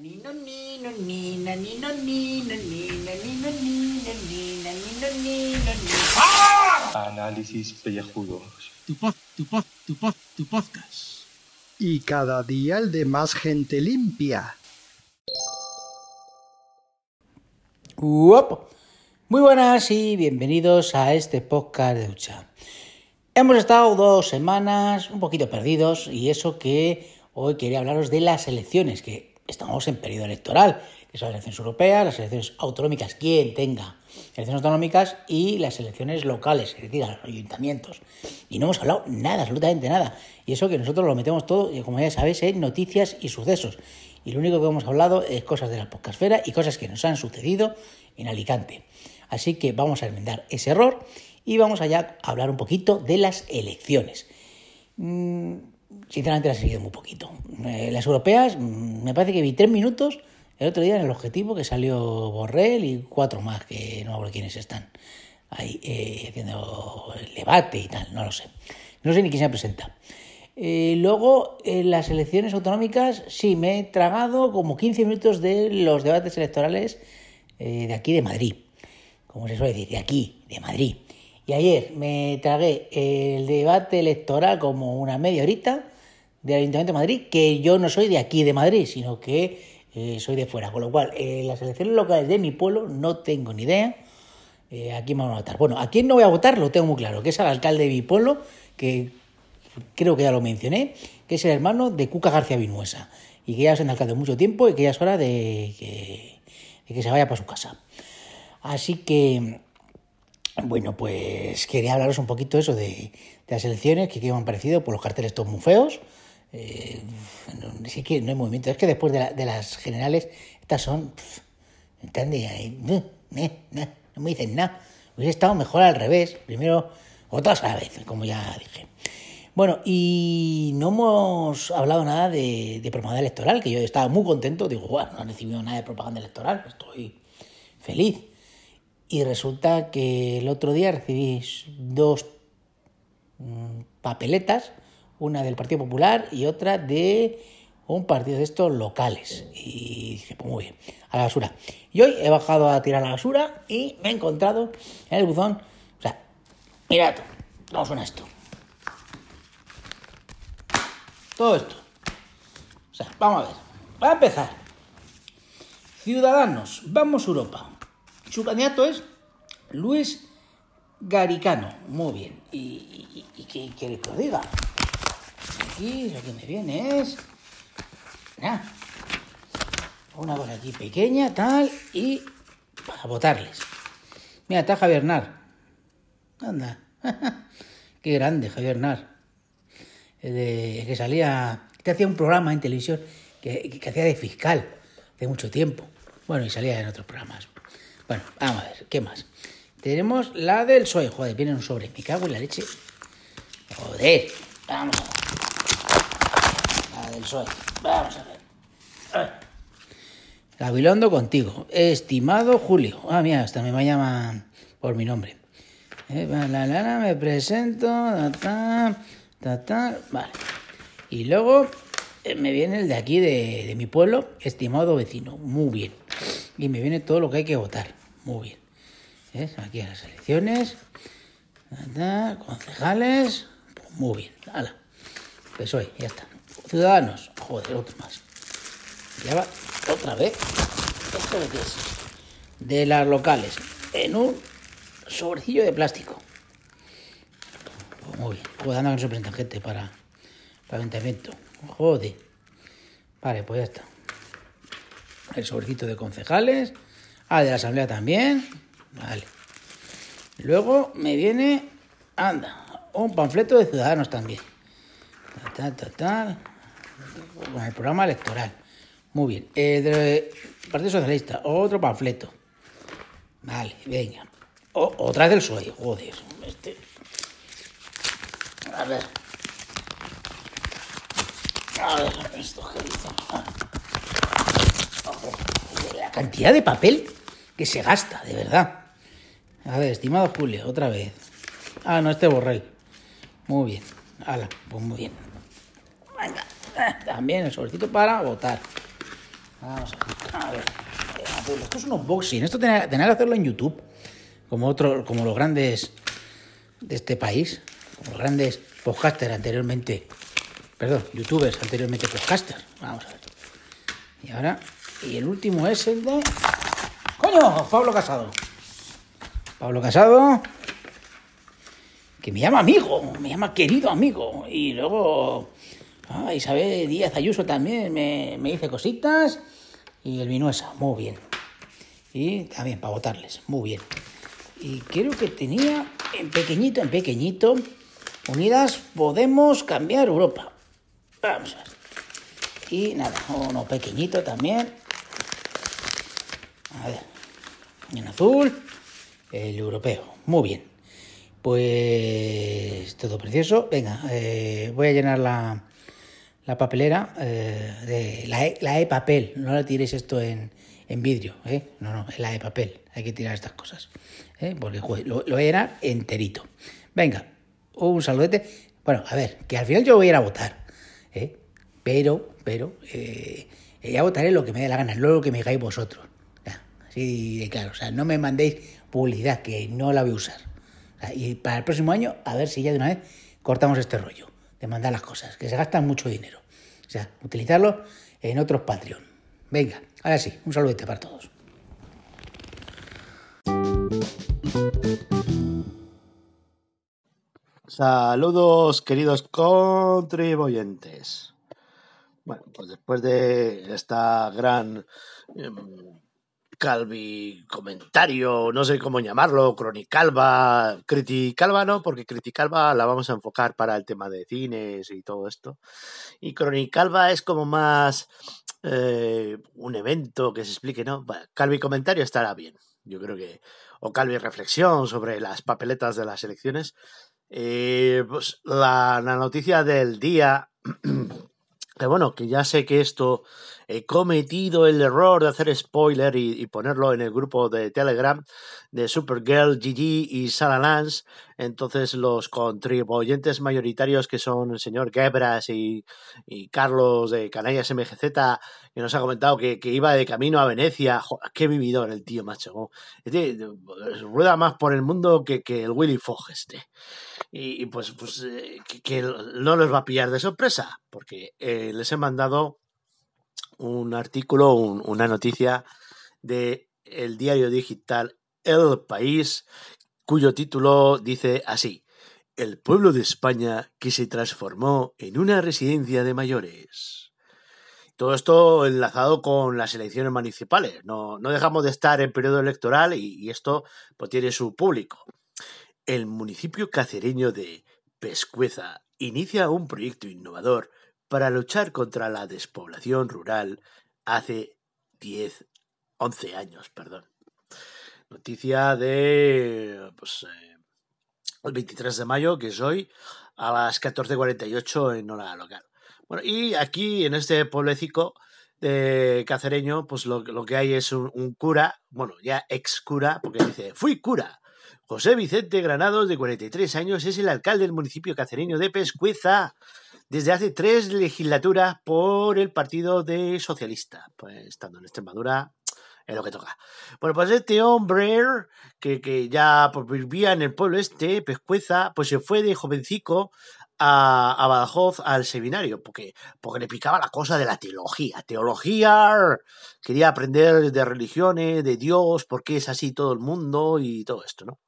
Nino, nino, nina, nino, nino, nina, nino, nino, nina, nino, nino, nino. Análisis pellejudos. Tu pod, tu pod, tu pod, tu podcast. Y cada día el de más gente limpia. Uop. Muy buenas y bienvenidos a este podcast de ducha. Hemos estado dos semanas un poquito perdidos y eso que hoy quería hablaros de las elecciones, que estamos en periodo electoral, que son las elecciones europeas, las elecciones autonómicas, quien tenga elecciones autonómicas y las elecciones locales, es decir, a los ayuntamientos. Y no hemos hablado nada, absolutamente nada. Y eso que nosotros lo metemos todo, como ya sabéis, en noticias y sucesos. Y lo único que hemos hablado es cosas de la podcastfera y cosas que nos han sucedido en Alicante. Así que vamos a enmendar ese error y vamos allá a hablar un poquito de las elecciones. Mm, sinceramente las he seguido muy poquito. Eh, las europeas, mm, me parece que vi tres minutos el otro día en el objetivo que salió Borrell y cuatro más, que no hablo quiénes están ahí eh, haciendo el debate y tal, no lo sé. No sé ni quién se presenta. Eh, luego, en las elecciones autonómicas, sí, me he tragado como 15 minutos de los debates electorales eh, de aquí de Madrid. Como se suele decir, de aquí, de Madrid. Y ayer me tragué el debate electoral como una media horita del Ayuntamiento de Madrid, que yo no soy de aquí de Madrid, sino que eh, soy de fuera. Con lo cual, en las elecciones locales de mi pueblo no tengo ni idea eh, a quién vamos a votar. Bueno, a quién no voy a votar lo tengo muy claro, que es al alcalde de mi pueblo, que creo que ya lo mencioné, que es el hermano de Cuca García Vinuesa, y que ya es en alcalde mucho tiempo y que ya es hora de que se vaya para su casa. Así que, bueno, pues quería hablaros un poquito eso, de, las elecciones, que, que me han parecido por los carteles todos muy feos. Eh, no, sí que no hay movimiento. Es que después de, la- de las generales, estas son. pff, ahí, no, me dicen nada. Hubiese estado mejor al revés. Primero, otras a la vez, como ya dije. Bueno, y no hemos hablado nada de, propaganda electoral, que yo estaba muy contento. Digo, bueno, no he recibido nada de propaganda electoral, estoy feliz. Y resulta que el otro día recibí dos mm, papeletas, una del Partido Popular y otra de un partido de estos locales. Y dije, pues muy bien, a la basura. Y hoy he bajado a tirar la basura y me he encontrado en el buzón, o sea, mira tú, ¿cómo suena esto? Todo esto. O sea, vamos a ver. Va a empezar. Ciudadanos, vamos a Europa. Su candidato es Luis Garicano. Muy bien. ¿Y, y, y qué que os diga? Aquí lo que me viene es. Nada. Una cosa aquí pequeña, tal, y para votarles. Mira, está Javier Nar. Anda. Qué grande, Javier Nar. De- que salía. Que hacía un programa en televisión que, que hacía de fiscal hace mucho tiempo. Bueno, y salía en otros programas. Bueno, vamos a ver, ¿qué más? Tenemos la del PSOE. Joder, viene un sobre. Me cago en la leche. Joder, vamos a ver. La del PSOE. Vamos a ver. A. Gabilondo contigo. Estimado Julio. Ah, mira, hasta me llaman por mi nombre. Eh, la, la, la, me presento. Ta, ta, ta. Vale. Y luego eh, me viene el de aquí, de, de mi pueblo, estimado vecino. Muy bien. Y me viene todo lo que hay que votar. Muy bien. ¿Ves? Aquí a las elecciones. Concejales. Pues muy bien. Hala. PSOE, ya está. Ciudadanos. Joder, otro más. Ya va otra vez. ¿Esto de qué es? De las locales. En un sobrecillo de plástico. Pues muy bien. Joder, anda que no se presentan gente para, para ayuntamiento. Joder. Vale, pues ya está. El sobrecito de concejales. Ah, de la asamblea también. Vale. Luego me viene. Anda. Un panfleto de ciudadanos también. Ta, ta, ta, con el programa electoral. Muy bien. Del Partido Socialista, otro panfleto. Vale, venga. O- otra del PSOE, joder. Este. A ver. A ver, esto que dice. Ah. La cantidad de papel que se gasta, de verdad. A ver, estimado Julio, otra vez. Ah, no, este Borrell. Muy bien. Hala, pues muy bien. Venga. eh, También el sobrecito para votar. Ver. Esto es un unboxing. Esto tenía, tenía que hacerlo en YouTube. Como, otro, como los grandes de este país. Como los grandes podcasters anteriormente. Perdón, youtubers anteriormente podcasters. Vamos a ver. Y ahora. Y el último es el de. Pablo Casado. Pablo Casado. Que me llama amigo. Me llama querido amigo. Y luego. Ah, Isabel Díaz Ayuso también me, me dice cositas. Y el Vinuesa, muy bien. Y también para votarles, muy bien. Y creo que tenía en pequeñito, en pequeñito, Unidas Podemos cambiar Europa. Vamos a ver. Y nada, uno pequeñito también. A ver. En azul, el europeo. Muy bien. Pues todo precioso. Venga, eh, voy a llenar la, la papelera eh, de la E, la e papel. No le tiréis esto en, en vidrio, ¿eh? No, no, la E papel. Hay que tirar estas cosas. ¿eh? Porque lo, lo voy a llenar enterito. Venga, un saludete. Bueno, a ver, que al final yo voy a ir a votar. Pero, pero, ya votaré lo que me dé la gana, no lo que me digáis vosotros. Así de claro. O sea, no me mandéis publicidad que no la voy a usar. Y para el próximo año, a ver si ya de una vez cortamos este rollo de mandar las cosas, que se gastan mucho dinero. O sea, utilizarlo en otros Patreon. Venga, ahora sí, un saludete para todos. Saludos, queridos contribuyentes. Bueno, pues después de esta gran em, calvi comentario, no sé cómo llamarlo, cronicalva, criticalva no, porque criticalva la vamos a enfocar para el tema de cines y todo esto. Y cronicalva es como más eh, un evento que se explique, ¿no? Calvi comentario estará bien, yo creo que, o calvi reflexión sobre las papeletas de las elecciones. Eh, pues la, la noticia del día que bueno, que ya sé que esto he cometido el error de hacer spoiler y, y ponerlo en el grupo de Telegram de Supergirl, Gigi y Sarah Lance. Entonces los contribuyentes mayoritarios que son el señor Gebras y, y Carlos de Canallas MGZ, que nos ha comentado que, que iba de camino a Venecia. Qué vividor el tío, macho. Este, rueda más por el mundo que, que el Willy Fogg este. Y, pues, pues eh, que, no los va a pillar de sorpresa, porque eh, les he mandado un artículo, un- una noticia de el diario digital El País, cuyo título dice así: El pueblo de España que se transformó en una residencia de mayores. Todo esto enlazado con las elecciones municipales. No, no dejamos de estar en periodo electoral y, esto pues, tiene su público. El municipio cacereño de Pescueza inicia un proyecto innovador para luchar contra la despoblación rural hace 10, 11 años, perdón. Noticia de pues, eh, el 23 de mayo, que es hoy, a las 14.48 en hora local. Bueno, y aquí en este pueblecico de cacereño, pues lo, lo que hay es un, un cura, bueno, ya ex cura, porque dice, fui cura. José Vicente Granados, de 43 años, es el alcalde del municipio cacereño de Pescueza desde hace tres legislaturas por el Partido de Socialista. Pues estando en Extremadura es lo que toca. Bueno, pues este hombre que, que ya pues, vivía en el pueblo este, Pescueza, pues se fue de jovencico a, a Badajoz al seminario, porque, porque le picaba la cosa de la teología. Teología, quería aprender de religiones, de Dios, por qué es así todo el mundo y todo esto, ¿no?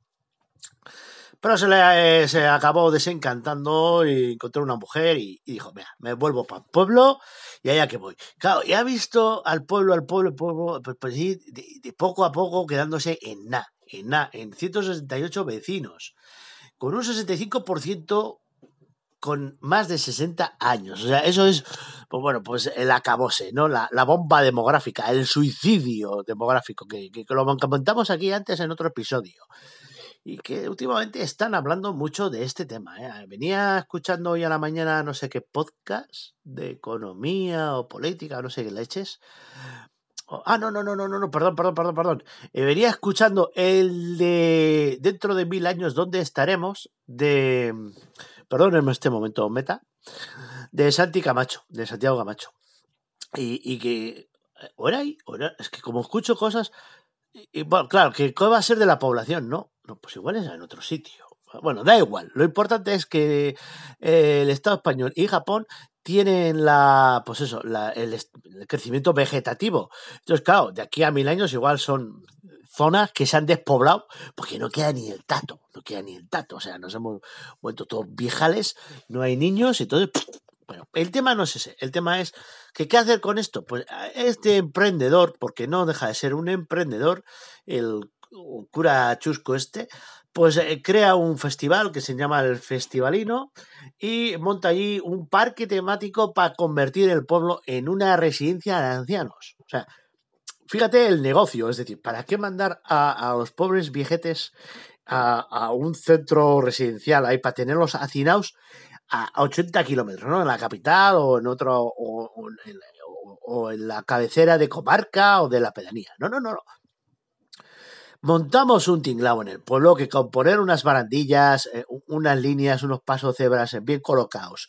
Pero se le eh, se acabó desencantando y encontró una mujer y, dijo, mira, me vuelvo para el pueblo y allá que voy. Claro, y ha visto al pueblo, al pueblo, al pueblo, pues, pues de poco a poco quedándose en nada, en nada, en 168 vecinos, con un 65% con más de 60 años. O sea, eso es, pues bueno, pues el acabose, ¿no? La, la bomba demográfica, el suicidio demográfico, que, que, que lo comentamos aquí antes en otro episodio y que últimamente están hablando mucho de este tema. ¿eh? Venía escuchando hoy a la mañana no sé qué podcast de economía o política, no sé qué leches. Oh, ah, no, no, no, no, no, no, perdón, perdón, perdón, perdón. Eh, venía escuchando el de dentro de mil años, ¿dónde estaremos? De, perdón en este momento, meta, de Santi Camacho, de Santiago Camacho. Y, y que o era, es que como escucho cosas, y, bueno, claro, que ¿qué va a ser de la población? No, no, pues igual es en otro sitio. Bueno, da igual. Lo importante es que eh, el Estado español y Japón tienen la, pues eso, la- el, crecimiento vegetativo. Entonces, claro, de aquí a mil años igual son zonas que se han despoblado porque no queda ni el tato, no queda ni el tato. O sea, nos hemos vuelto todos viejales, no hay niños todo. Bueno, el tema no es ese. El tema es que qué hacer con esto. Pues a este emprendedor, porque no deja de ser un emprendedor, el cura chusco este, pues eh, crea un festival que se llama el Festivalino y monta allí un parque temático para convertir el pueblo en una residencia de ancianos. O sea, fíjate el negocio, es decir, ¿para qué mandar a, a los pobres viejetes a, a un centro residencial ahí para tenerlos hacinados a, a 80 kilómetros, ¿no? En la capital o en otro, o, en, la cabecera de comarca o de la pedanía. No, no, no. Montamos un tinglao en el pueblo que con poner unas barandillas, eh, unas líneas, unos pasos cebras bien colocados,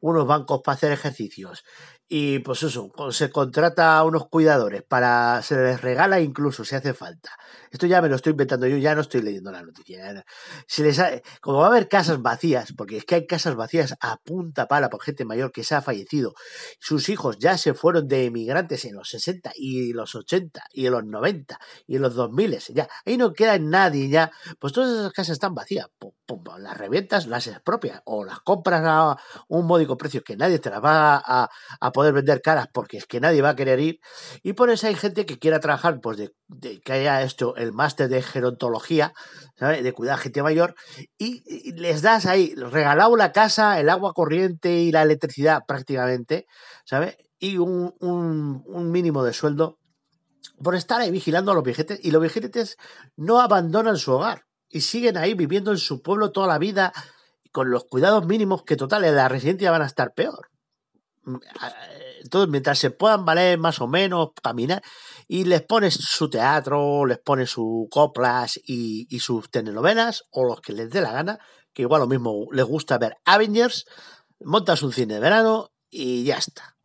unos bancos para hacer ejercicios y pues eso, se contrata a unos cuidadores para, se les regala incluso si hace falta. Esto ya me lo estoy inventando yo, ya no estoy leyendo la noticia. Se les como va a haber casas vacías, porque es que hay casas vacías a punta pala por gente mayor que se ha fallecido, sus hijos ya se fueron de emigrantes en los 60 y los 80 y en los 90 y en los 2000, ya, ahí no queda nadie ya, pues todas esas casas están vacías, las revientas, las expropias o las compras a un módico precio que nadie te las va a, a poder vender caras porque es que nadie va a querer ir y por eso hay gente que quiera trabajar, pues de que haya esto, el máster de gerontología, ¿sabes? de cuidar a gente mayor y, les das ahí, regalado la casa, el agua corriente y la electricidad prácticamente, ¿sabes? Y un, mínimo de sueldo por estar ahí vigilando a los viejetes y los viejetes no abandonan su hogar y siguen ahí viviendo en su pueblo toda la vida con los cuidados mínimos que total en la residencia van a estar peor. Entonces, mientras se puedan valer más o menos, caminar, y les pones su teatro, les pones sus coplas y, y sus telenovelas, o los que les dé la gana, que igual lo mismo les gusta ver Avengers, montas un cine de verano y ya está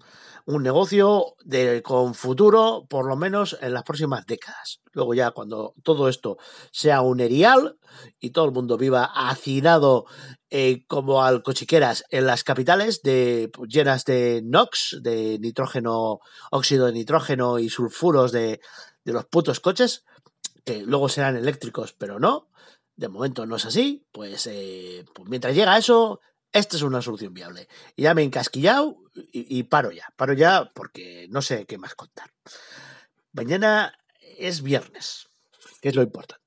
un negocio de, con futuro, por lo menos en las próximas décadas. Luego ya cuando todo esto sea un erial y todo el mundo viva hacinado eh, como alcochiqueras en las capitales de, llenas de NOx, de nitrógeno, óxido de nitrógeno y sulfuros de, de los putos coches, que luego serán eléctricos, pero no. De momento no es así. Pues, eh, pues mientras llega eso, esta es una solución viable. Ya me he encasquillado y, paro ya. Paro ya porque no sé qué más contar. Mañana es viernes, que es lo importante.